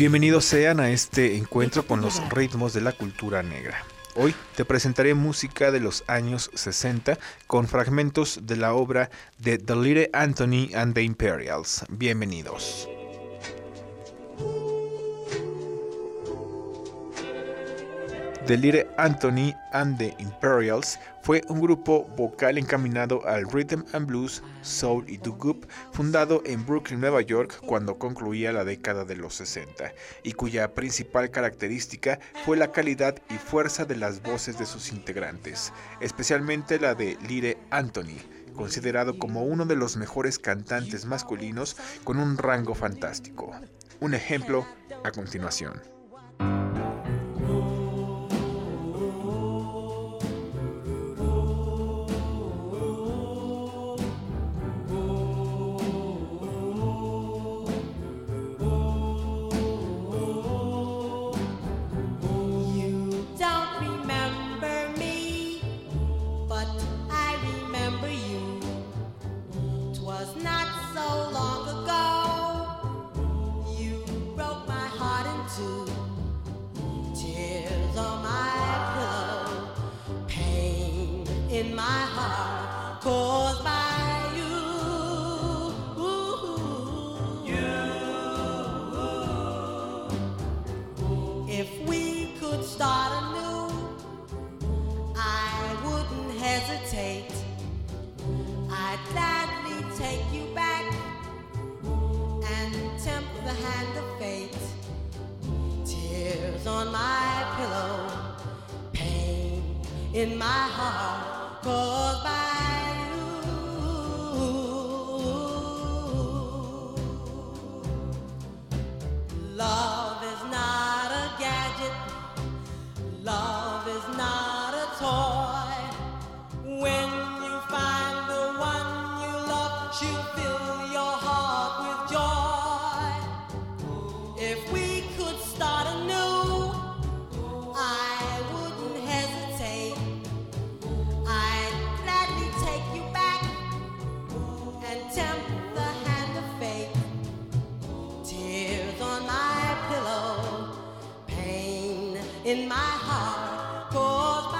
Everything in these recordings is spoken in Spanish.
Bienvenidos sean a este encuentro con los ritmos de la cultura negra. Hoy te presentaré música de los años 60 con fragmentos de la obra de The Little Anthony and the Imperials. Bienvenidos. The Little Anthony and the Imperials fue un grupo vocal encaminado al rhythm and blues, soul y doo-wop, fundado en Brooklyn, Nueva York, cuando concluía la década de los 60, y cuya principal característica fue la calidad y fuerza de las voces de sus integrantes, especialmente la de Little Anthony, considerado como uno de los mejores cantantes masculinos con un rango fantástico. Un ejemplo a continuación. In my heart. Caused by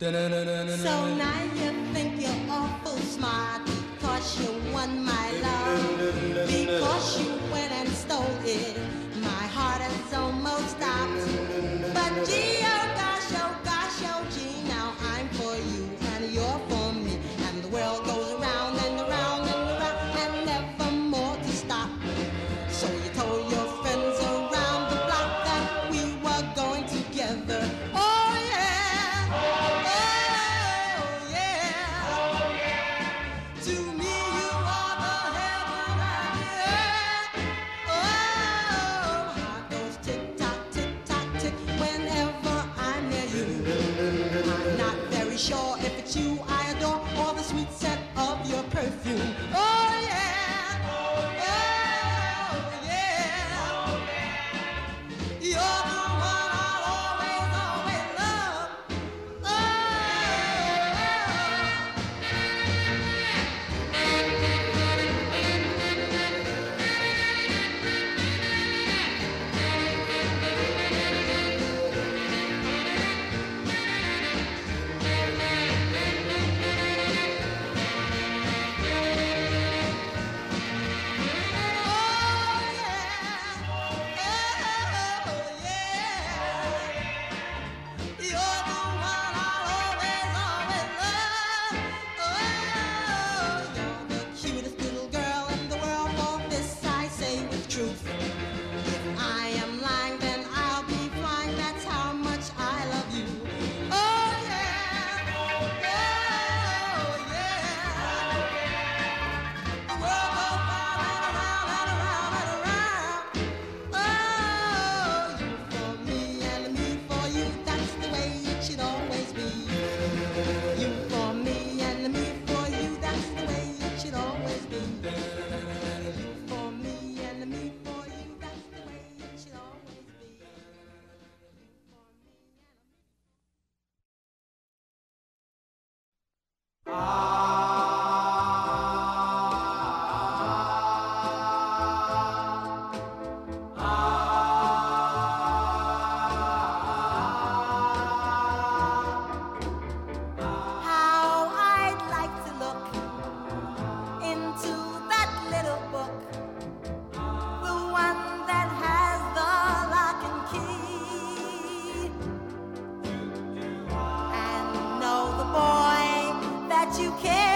So you can.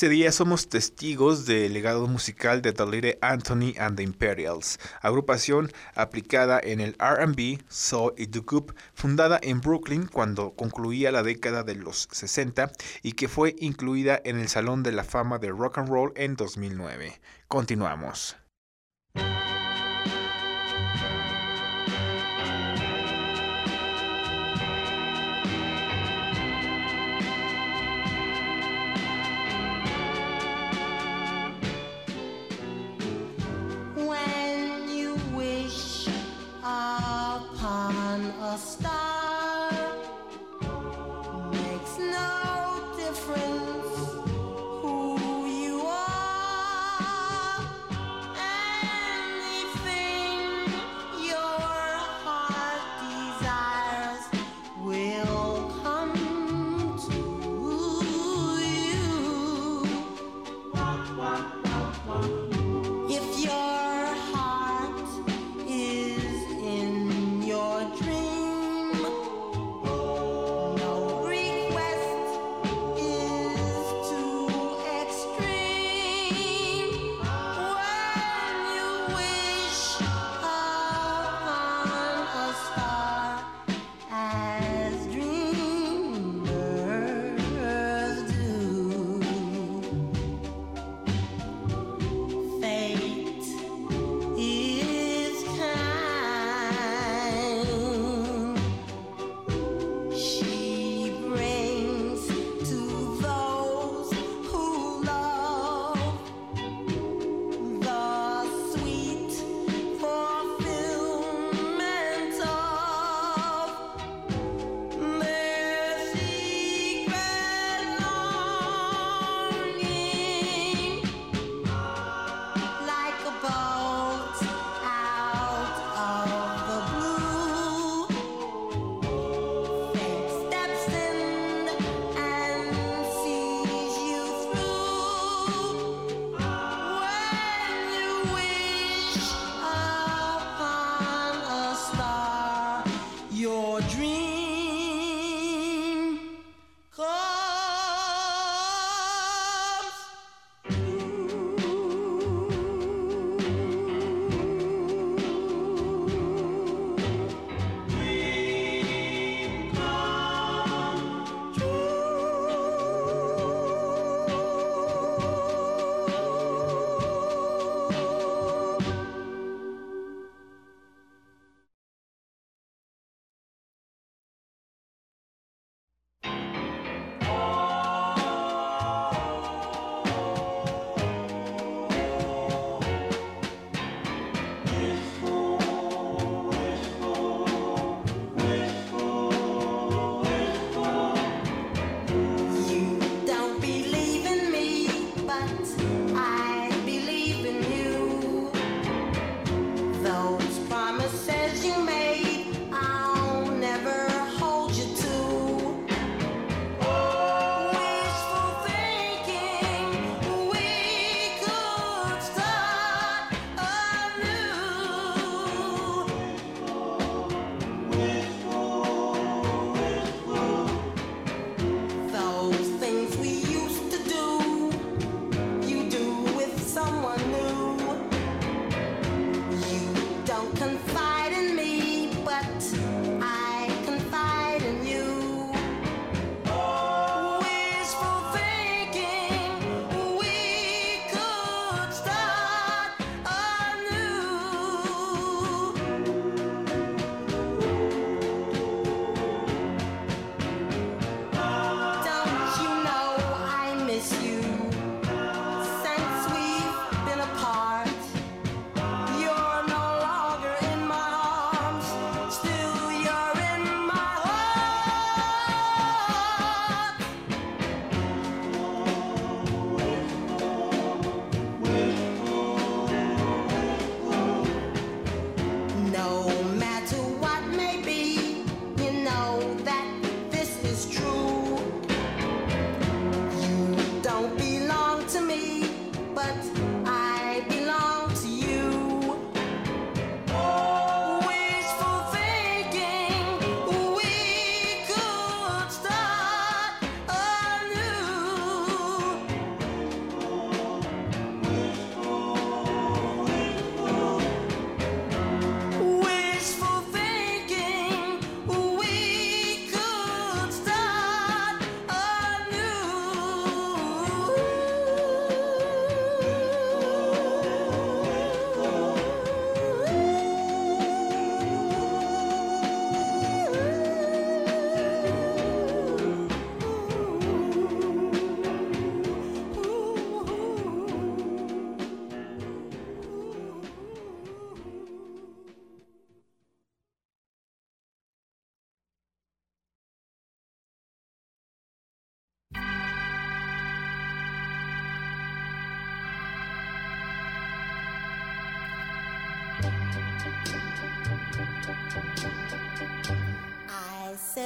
Este día somos testigos del legado musical de The Little Anthony and the Imperials, agrupación aplicada en el RB, soul y doo-wop, fundada en Brooklyn cuando concluía la década de los 60 y que fue incluida en el Salón de la Fama de Rock and Roll en 2009. Continuamos.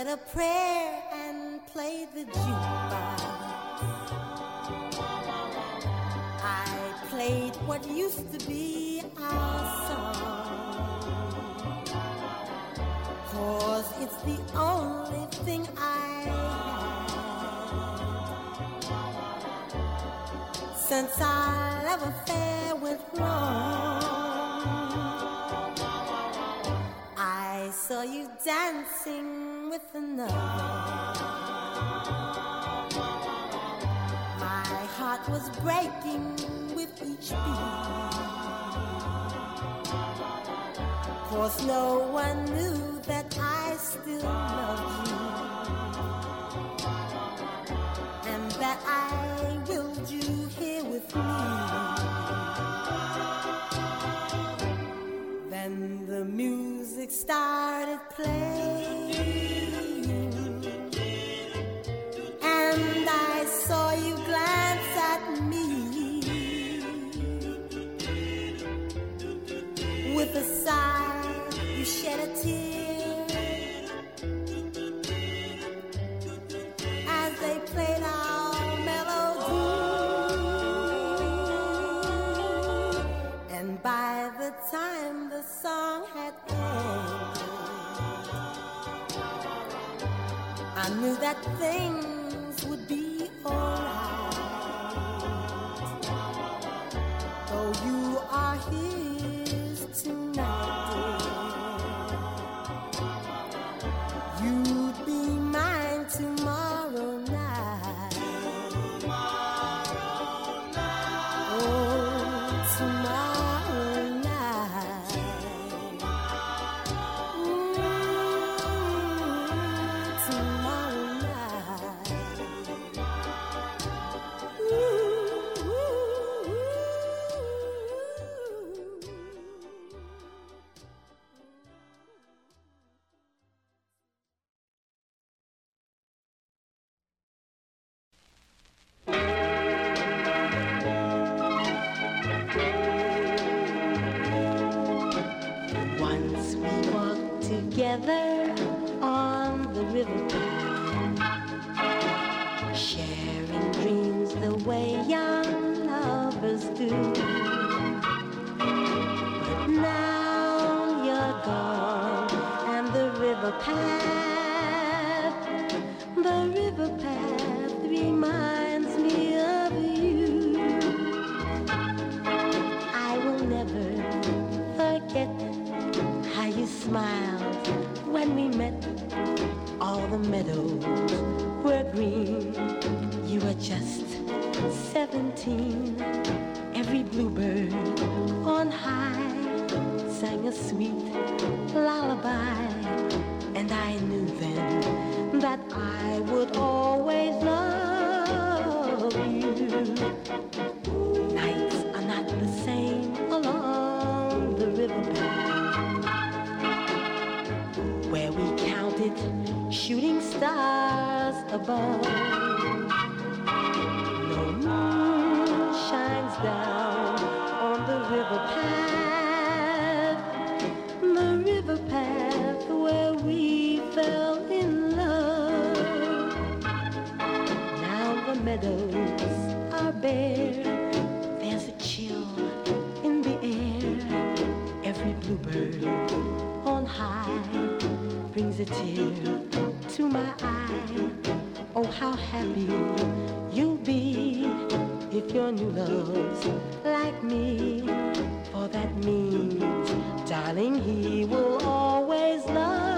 said a prayer and played the jukebox. I played what used to be our song. Cause it's the only thing I have. Since I another. My heart was breaking with each beat. Cause no one knew that I still loved you. And that I willed you here with me. Then the music started playing. knew that thing on high brings a tear to my eye. Oh, how happy you'll be if your new love's like me. For that means, darling, he will always love.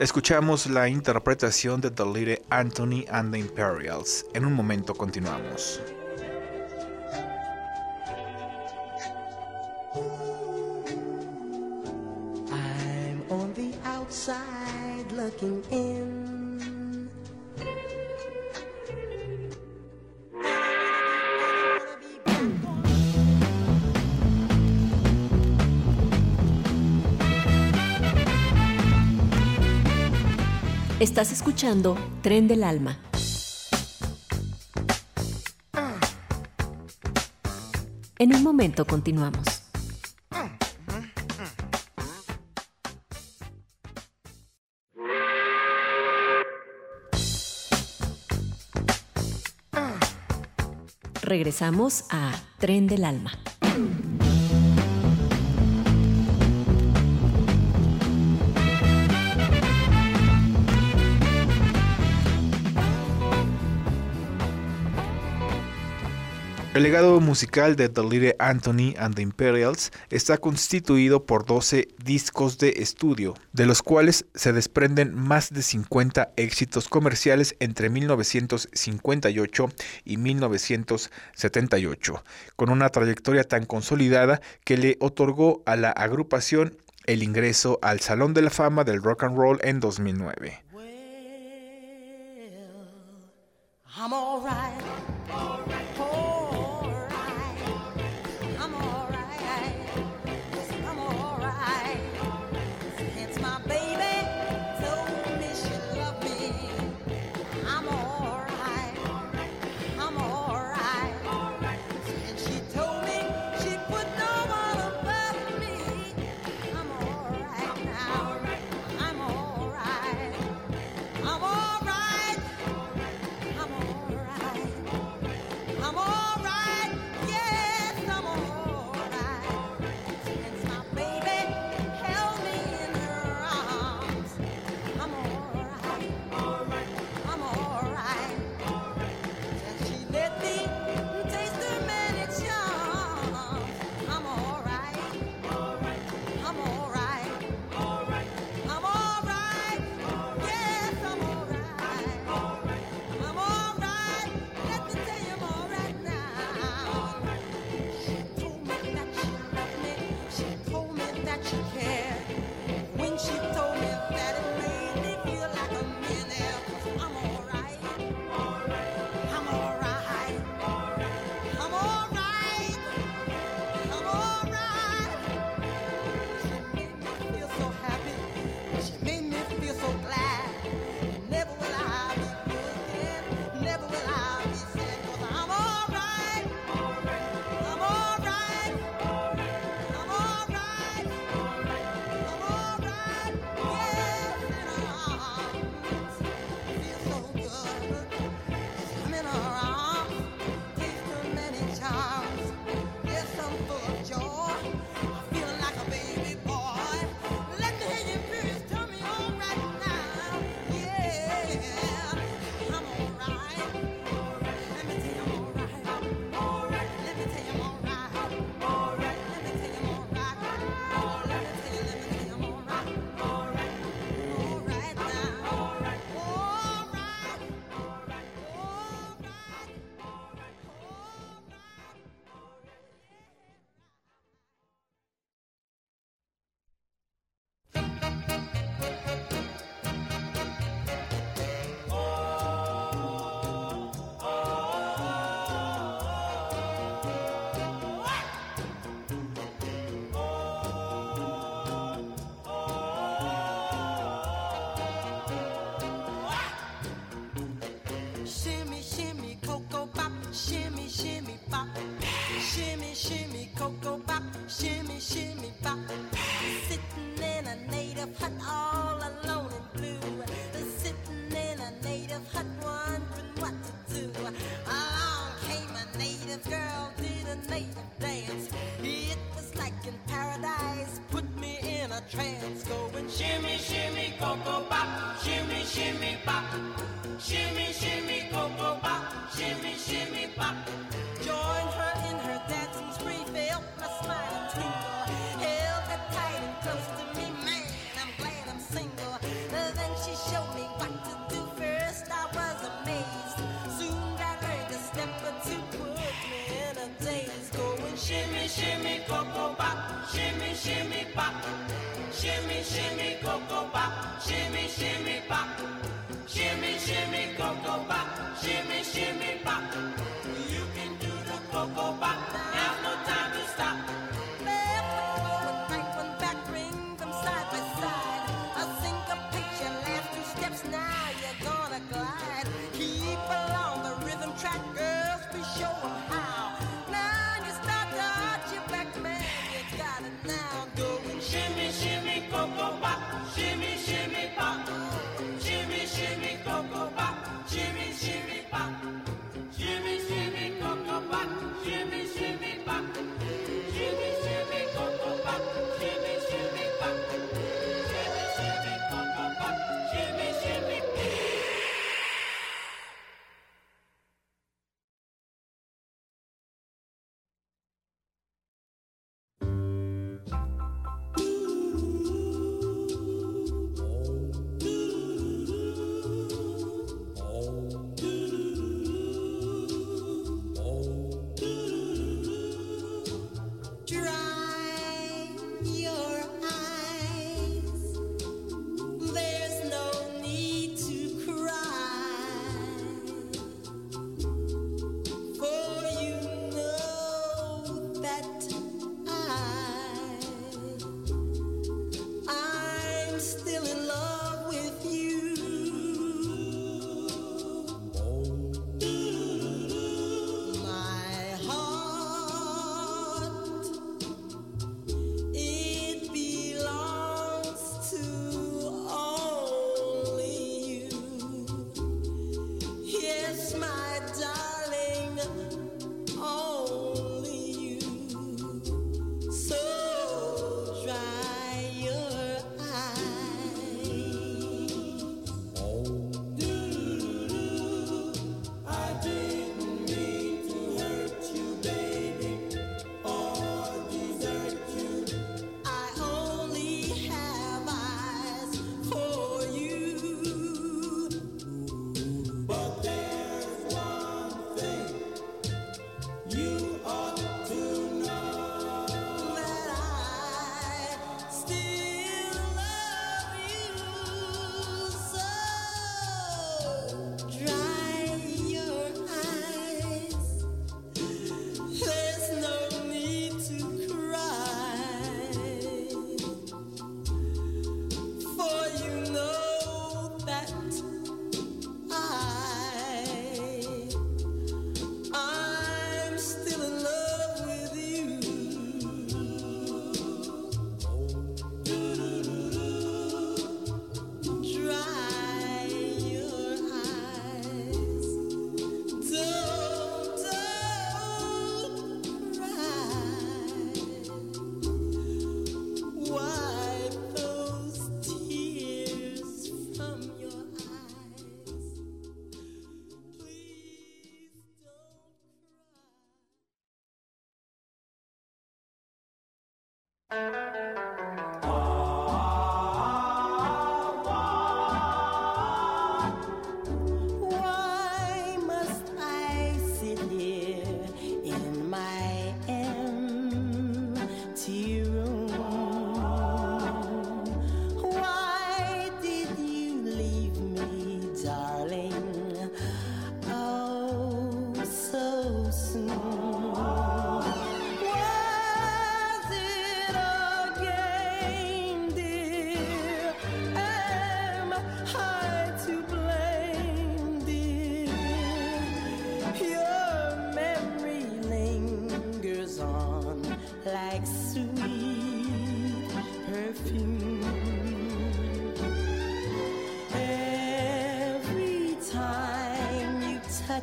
Escuchamos la interpretación de The Little Anthony and the Imperials. En un momento continuamos. Tren del Alma. En un momento continuamos. Regresamos a Tren del Alma. El legado musical de The Little Anthony and the Imperials está constituido por 12 discos de estudio, de los cuales se desprenden más de 50 éxitos comerciales entre 1958 y 1978, con una trayectoria tan consolidada que le otorgó a la agrupación el ingreso al Salón de la Fama del Rock and Roll en 2009. Well, I'm all right. All right.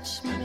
Touch me,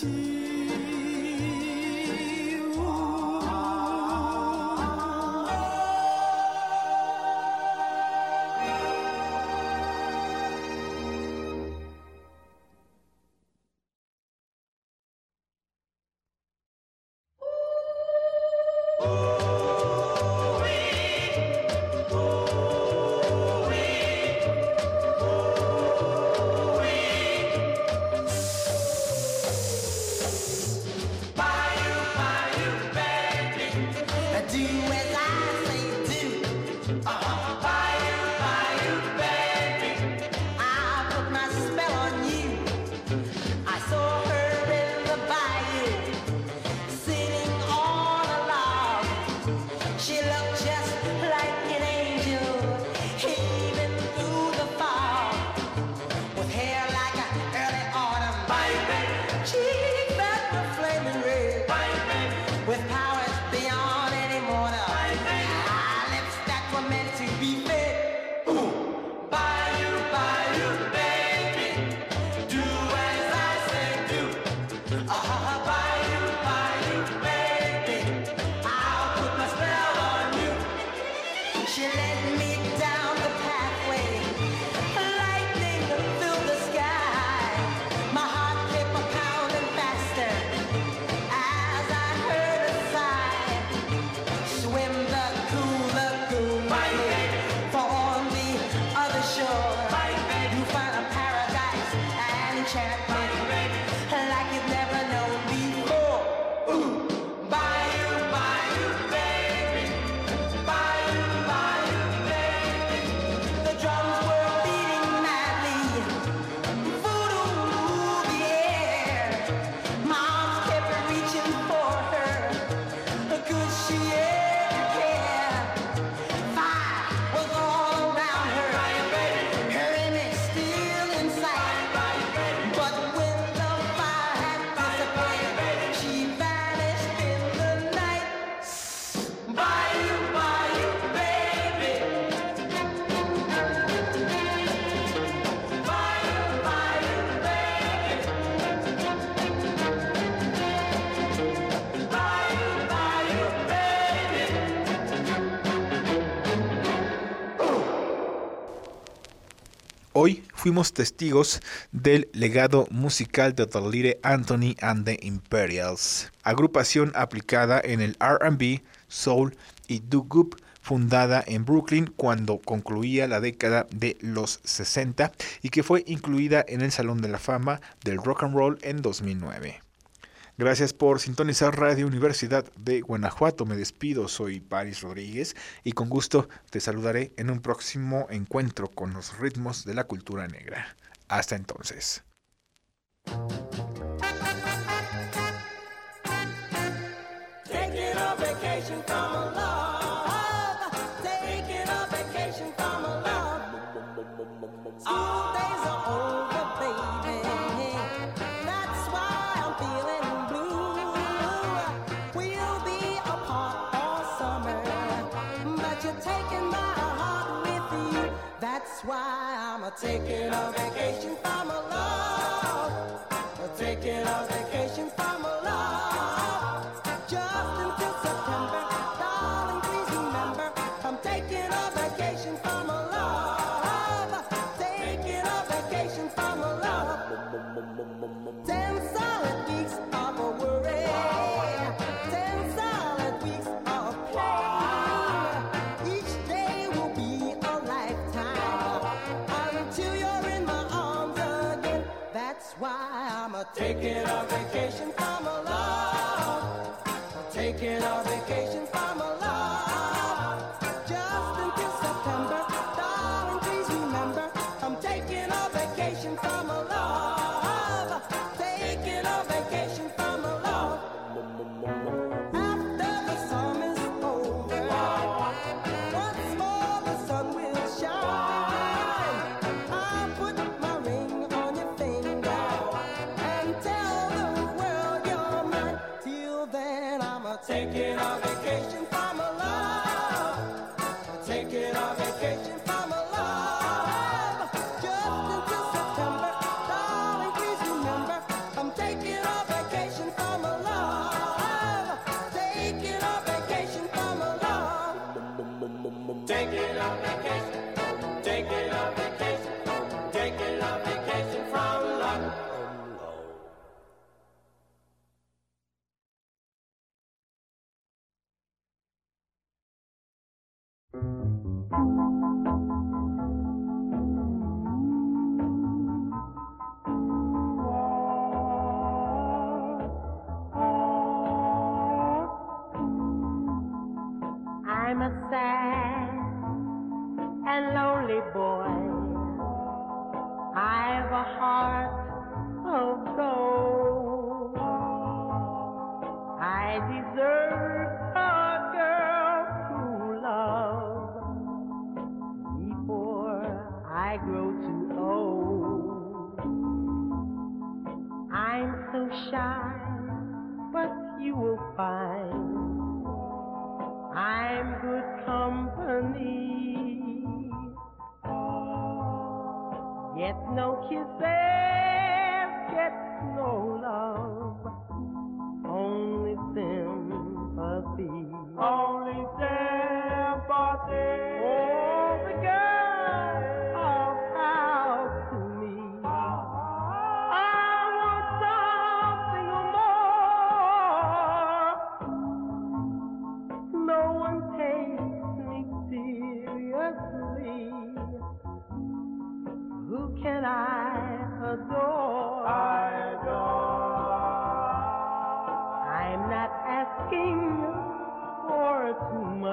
记 chat. fuimos testigos del legado musical de The Little Anthony and the Imperials, agrupación aplicada en el RB, soul y doo-wop fundada en Brooklyn cuando concluía la década de los 60 y que fue incluida en el Salón de la Fama del Rock and Roll en 2009. Gracias por sintonizar Radio Universidad de Guanajuato. Me despido, soy Paris Rodríguez y con gusto te saludaré en un próximo encuentro con los ritmos de la cultura negra. Hasta entonces. taking a vacation.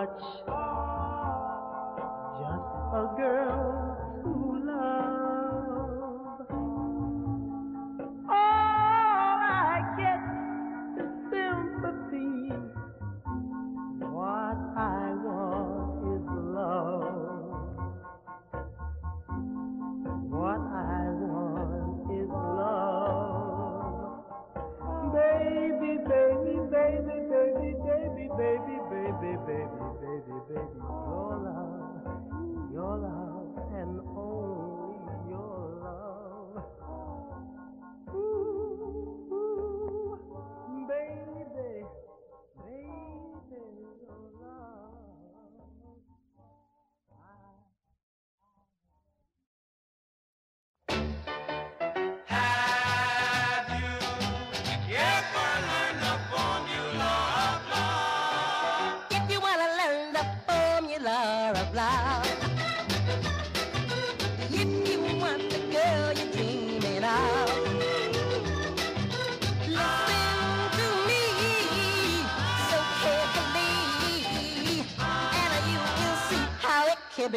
Just a girl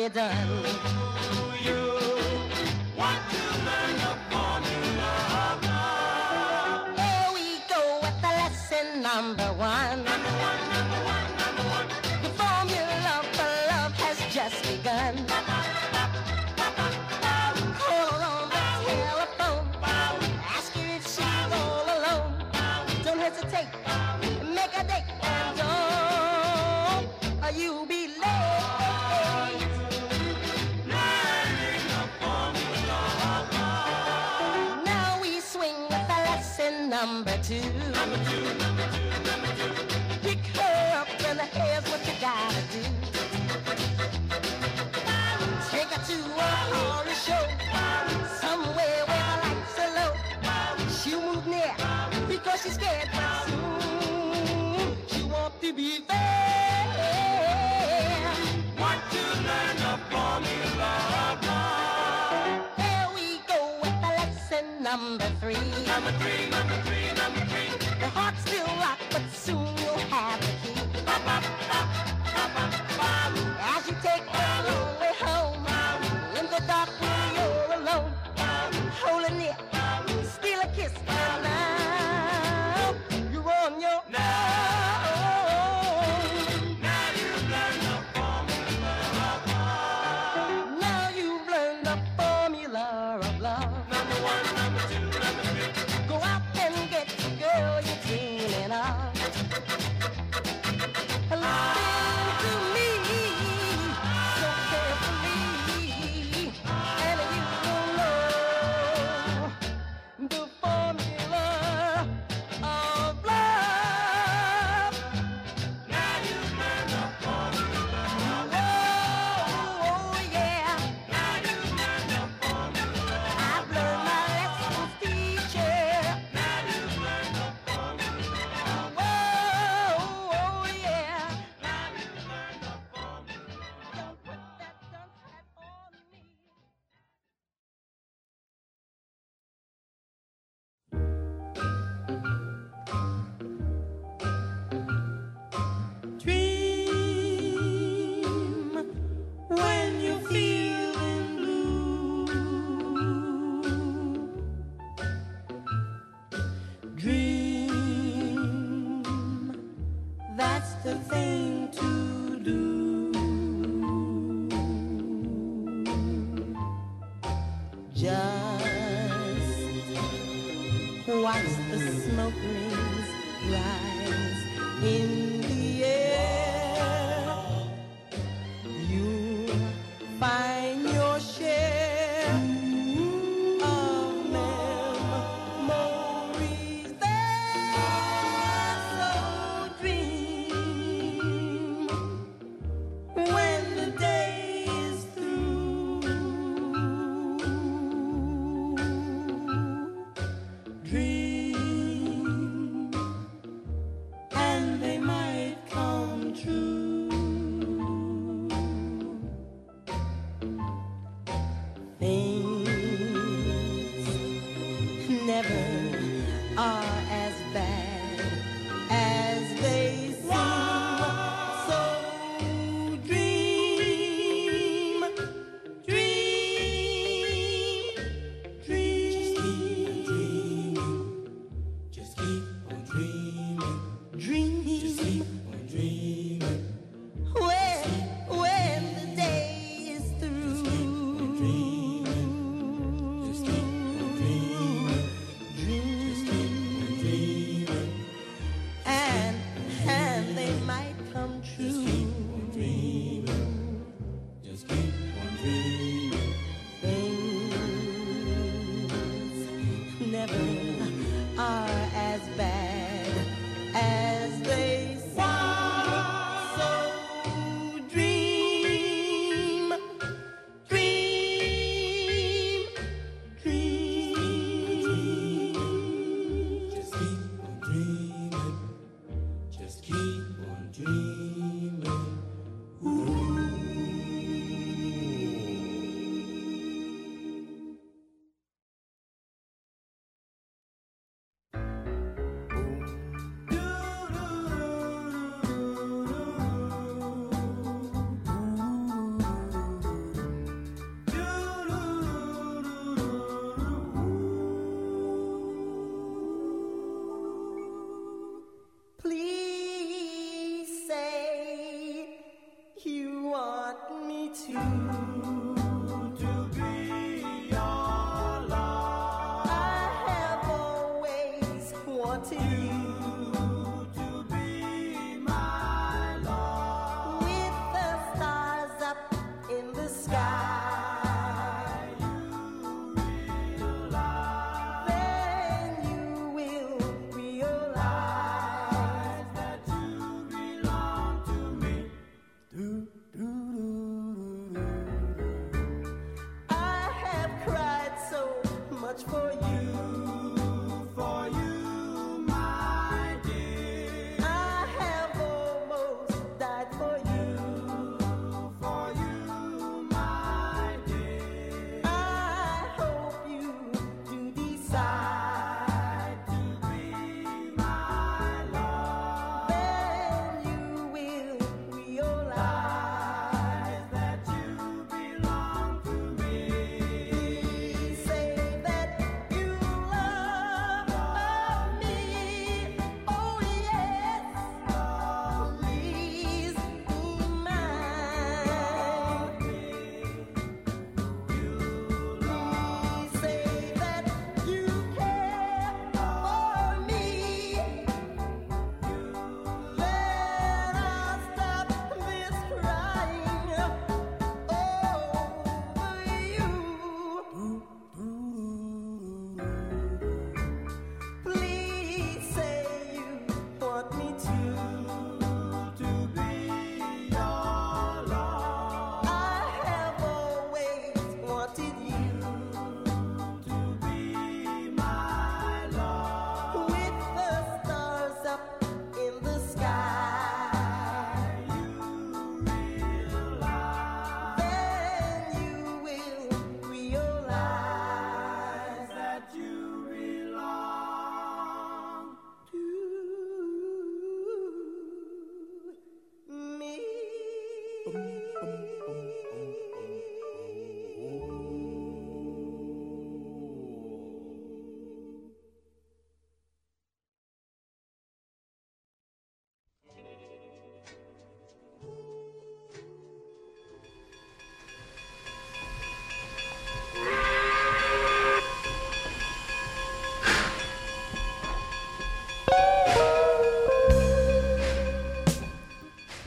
done.